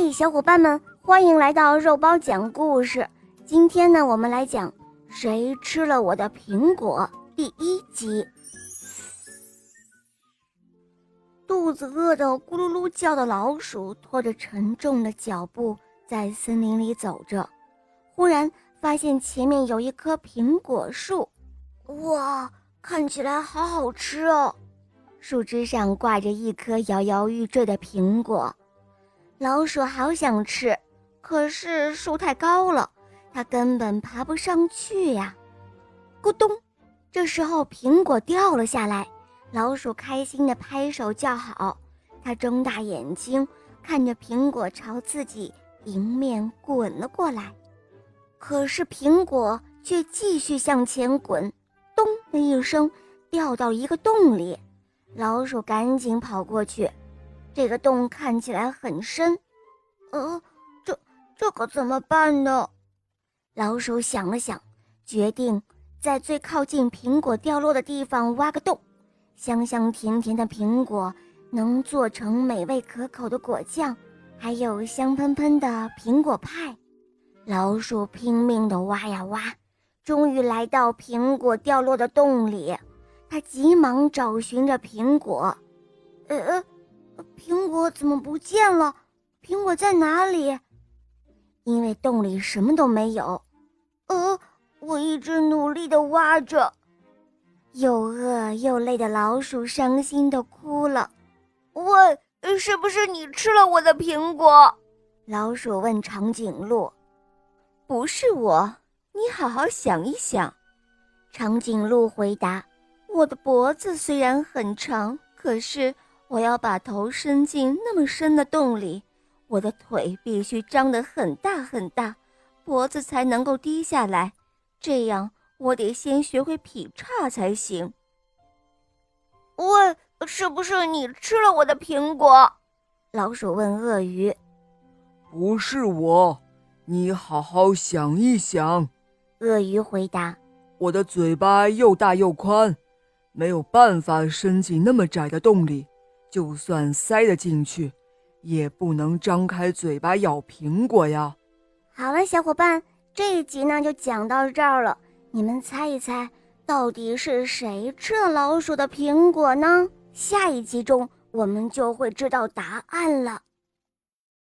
嘿，小伙伴们，欢迎来到肉包讲故事。今天呢，我们来讲《谁吃了我的苹果》第一集。肚子饿得咕噜噜叫的老鼠，拖着沉重的脚步在森林里走着。忽然发现前面有一棵苹果树，哇，看起来好好吃哦！树枝上挂着一颗摇摇欲坠的苹果。老鼠好想吃，可是树太高了，它根本爬不上去呀！咕咚，这时候苹果掉了下来，老鼠开心地拍手叫好。它睁大眼睛看着苹果朝自己迎面滚了过来，可是苹果却继续向前滚，咚的一声掉到一个洞里。老鼠赶紧跑过去。这个洞看起来很深，呃，这这可怎么办呢？老鼠想了想，决定在最靠近苹果掉落的地方挖个洞。香香甜甜的苹果能做成美味可口的果酱，还有香喷喷的苹果派。老鼠拼命地挖呀挖，终于来到苹果掉落的洞里。它急忙找寻着苹果，呃。苹果怎么不见了？苹果在哪里？因为洞里什么都没有。呃，我一直努力的挖着，又饿又累的老鼠伤心的哭了。喂，是不是你吃了我的苹果？老鼠问长颈鹿。不是我，你好好想一想。长颈鹿回答：“我的脖子虽然很长，可是……”我要把头伸进那么深的洞里，我的腿必须张得很大很大，脖子才能够低下来。这样，我得先学会劈叉才行。喂，是不是你吃了我的苹果？老鼠问鳄鱼。不是我，你好好想一想。鳄鱼回答。我的嘴巴又大又宽，没有办法伸进那么窄的洞里。就算塞得进去，也不能张开嘴巴咬苹果呀。好了，小伙伴，这一集呢就讲到这儿了。你们猜一猜，到底是谁吃了老鼠的苹果呢？下一集中我们就会知道答案了。